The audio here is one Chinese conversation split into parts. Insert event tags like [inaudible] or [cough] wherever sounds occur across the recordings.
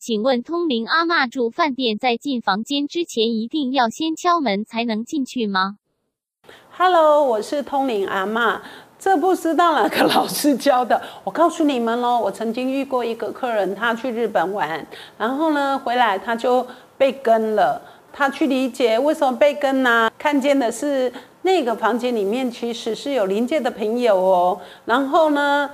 请问通灵阿嬷住饭店在进房间之前一定要先敲门才能进去吗？Hello，我是通灵阿嬷，这不知道哪个老师教的。我告诉你们喽，我曾经遇过一个客人，他去日本玩，然后呢回来他就被跟了。他去理解为什么被跟呢？看见的是那个房间里面其实是有临界的朋友哦。然后呢，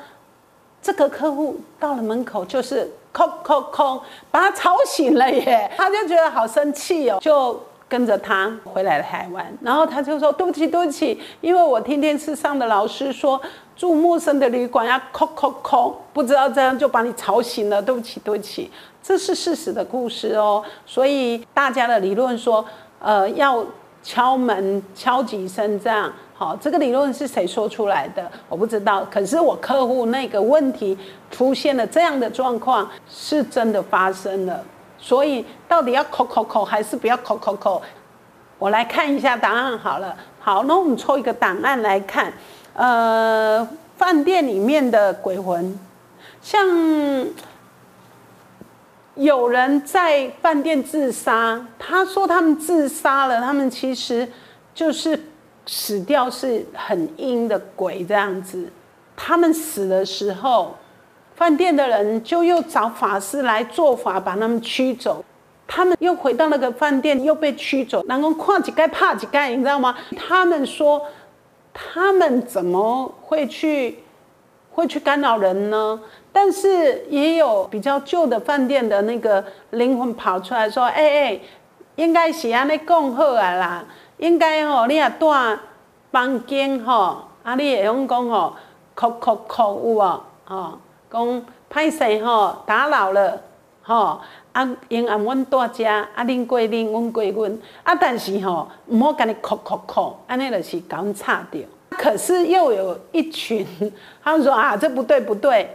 这个客户到了门口就是空空空，把他吵醒了耶。他就觉得好生气哦，就跟着他回来了台湾。然后他就说：“对不起，对不起，因为我听电视上的老师说住陌生的旅馆要空空空，不知道这样就把你吵醒了。对不起，对不起。”这是事实的故事哦，所以大家的理论说，呃，要敲门敲几声这样，好，这个理论是谁说出来的？我不知道。可是我客户那个问题出现了这样的状况，是真的发生了。所以到底要口口口还是不要口口口？我来看一下答案好了。好，那我们抽一个档案来看，呃，饭店里面的鬼魂，像。有人在饭店自杀，他说他们自杀了，他们其实就是死掉是很阴的鬼这样子。他们死的时候，饭店的人就又找法师来做法把他们驱走。他们又回到那个饭店又被驱走，然后跨几盖怕几盖，你知道吗？他们说他们怎么会去会去干扰人呢？但是也有比较旧的饭店的那个灵魂跑出来说：“哎哎，应该是安尼讲好啊啦，应该吼，你也住房间吼，啊，你会用讲吼，哭哭哭有哦，吼，讲歹势吼，打扰了，吼，啊，因按阮住遮，啊，恁过恁，阮过阮，啊，但是吼，毋好甲你哭哭哭，安尼就是甲阮吵掉。可是又有一群，他们说啊，这不对不对。”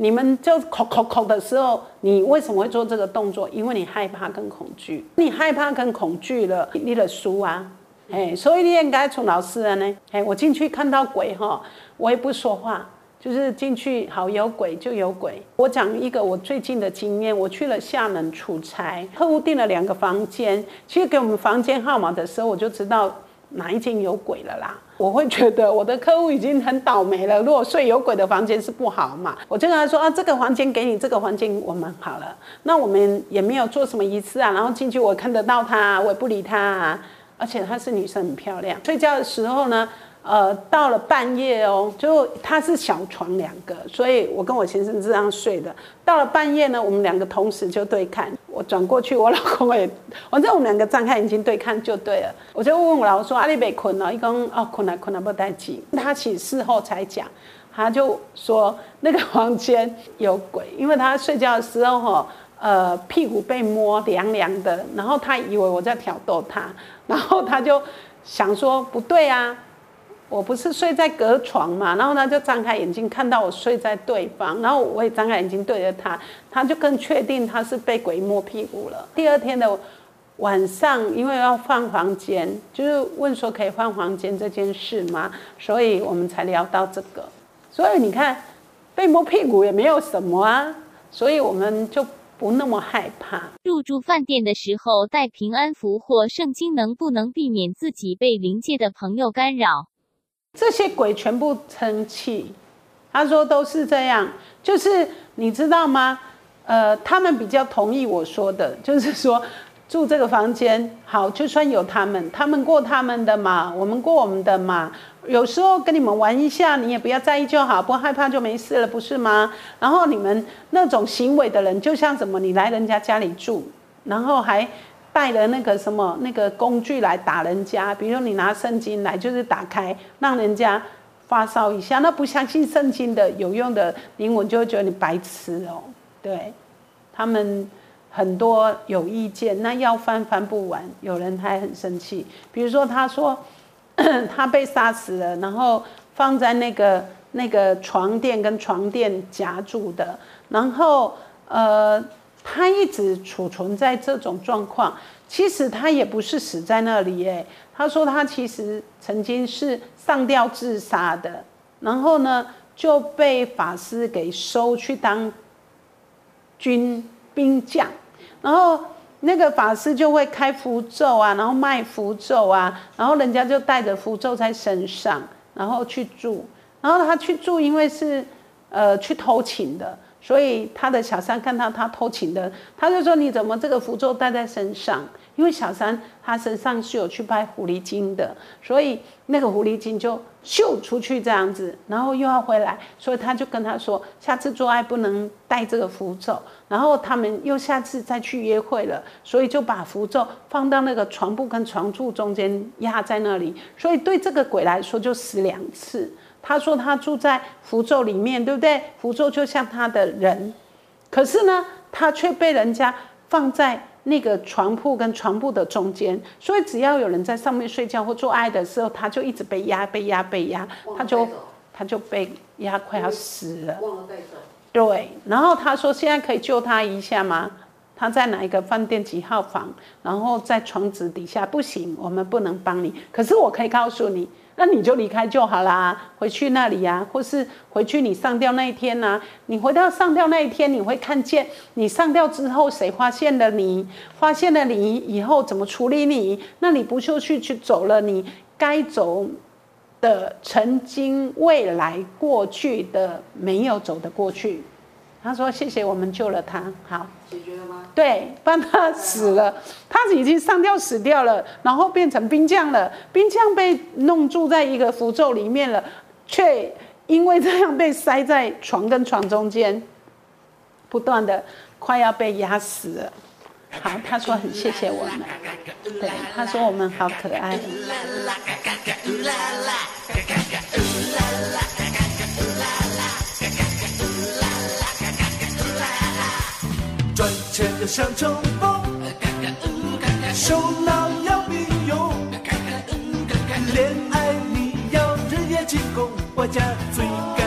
你们就口口口的时候，你为什么会做这个动作？因为你害怕跟恐惧，你害怕跟恐惧了，你的书啊，哎，所以你应该从老师了呢。哎，我进去看到鬼哈，我也不说话，就是进去好有鬼就有鬼。我讲一个我最近的经验，我去了厦门出差，客户订了两个房间，其实给我们房间号码的时候，我就知道哪一间有鬼了啦。我会觉得我的客户已经很倒霉了。如果睡有鬼的房间是不好嘛？我就跟他说啊，这个房间给你，这个房间我们好了。那我们也没有做什么仪式啊。然后进去我看得到他，我也不理他啊。而且她是女生，很漂亮。睡觉的时候呢？呃，到了半夜哦，就她是小床两个，所以我跟我先生这样睡的。到了半夜呢，我们两个同时就对看，我转过去，我老公也，反正我们两个张开眼睛对看就对了。我就问我老公说：“阿你被困了？”一讲哦，困了，困了不带急。他起事后才讲，他就说那个房间有鬼，因为他睡觉的时候哈，呃，屁股被摸凉凉的，然后他以为我在挑逗他，[laughs] 然后他就想说不对啊。我不是睡在隔床嘛，然后他就张开眼睛看到我睡在对方，然后我也张开眼睛对着他，他就更确定他是被鬼摸屁股了。第二天的晚上，因为要换房间，就是问说可以换房间这件事吗？所以我们才聊到这个。所以你看，被摸屁股也没有什么啊，所以我们就不那么害怕。入住饭店的时候带平安符或圣经，能不能避免自己被灵界的朋友干扰？这些鬼全部生气，他说都是这样，就是你知道吗？呃，他们比较同意我说的，就是说住这个房间好，就算有他们，他们过他们的嘛，我们过我们的嘛。有时候跟你们玩一下，你也不要在意就好，不害怕就没事了，不是吗？然后你们那种行为的人，就像什么，你来人家家里住，然后还。带了那个什么那个工具来打人家，比如你拿圣经来，就是打开让人家发烧一下。那不相信圣经的有用的灵魂就会觉得你白痴哦。对，他们很多有意见，那要翻翻不完。有人还很生气，比如说他说 [clears throat] 他被杀死了，然后放在那个那个床垫跟床垫夹住的，然后呃。他一直储存在这种状况，其实他也不是死在那里诶。他说他其实曾经是上吊自杀的，然后呢就被法师给收去当军兵将，然后那个法师就会开符咒啊，然后卖符咒啊，然后人家就带着符咒在身上，然后去住，然后他去住，因为是呃去偷情的。所以他的小三看到他偷情的，他就说：“你怎么这个符咒带在身上？”因为小三他身上是有去拜狐狸精的，所以那个狐狸精就秀出去这样子，然后又要回来，所以他就跟他说：“下次做爱不能带这个符咒。”然后他们又下次再去约会了，所以就把符咒放到那个床铺跟床柱中间压在那里，所以对这个鬼来说就死两次。他说他住在符咒里面，对不对？符咒就像他的人，可是呢，他却被人家放在那个床铺跟床铺的中间，所以只要有人在上面睡觉或做爱的时候，他就一直被压、被压、被压，他就他就被压快要死了。忘了带走。对，然后他说现在可以救他一下吗？他在哪一个饭店几号房？然后在床子底下，不行，我们不能帮你。可是我可以告诉你。那你就离开就好啦，回去那里呀，或是回去你上吊那一天呐。你回到上吊那一天，你会看见你上吊之后谁发现了你，发现了你以后怎么处理你？那你不就去去走了你该走的曾经、未来、过去的没有走的过去？他说：“谢谢，我们救了他。好，解决了吗？对，帮他死了，他已经上吊死掉了，然后变成冰将了。冰将被弄住在一个符咒里面了，却因为这样被塞在床跟床中间，不断的快要被压死了。好，他说很谢谢我们，[laughs] 对，他说我们好可爱。”钱要像冲锋，手脑要并用，恋爱你要日夜进攻，我家最。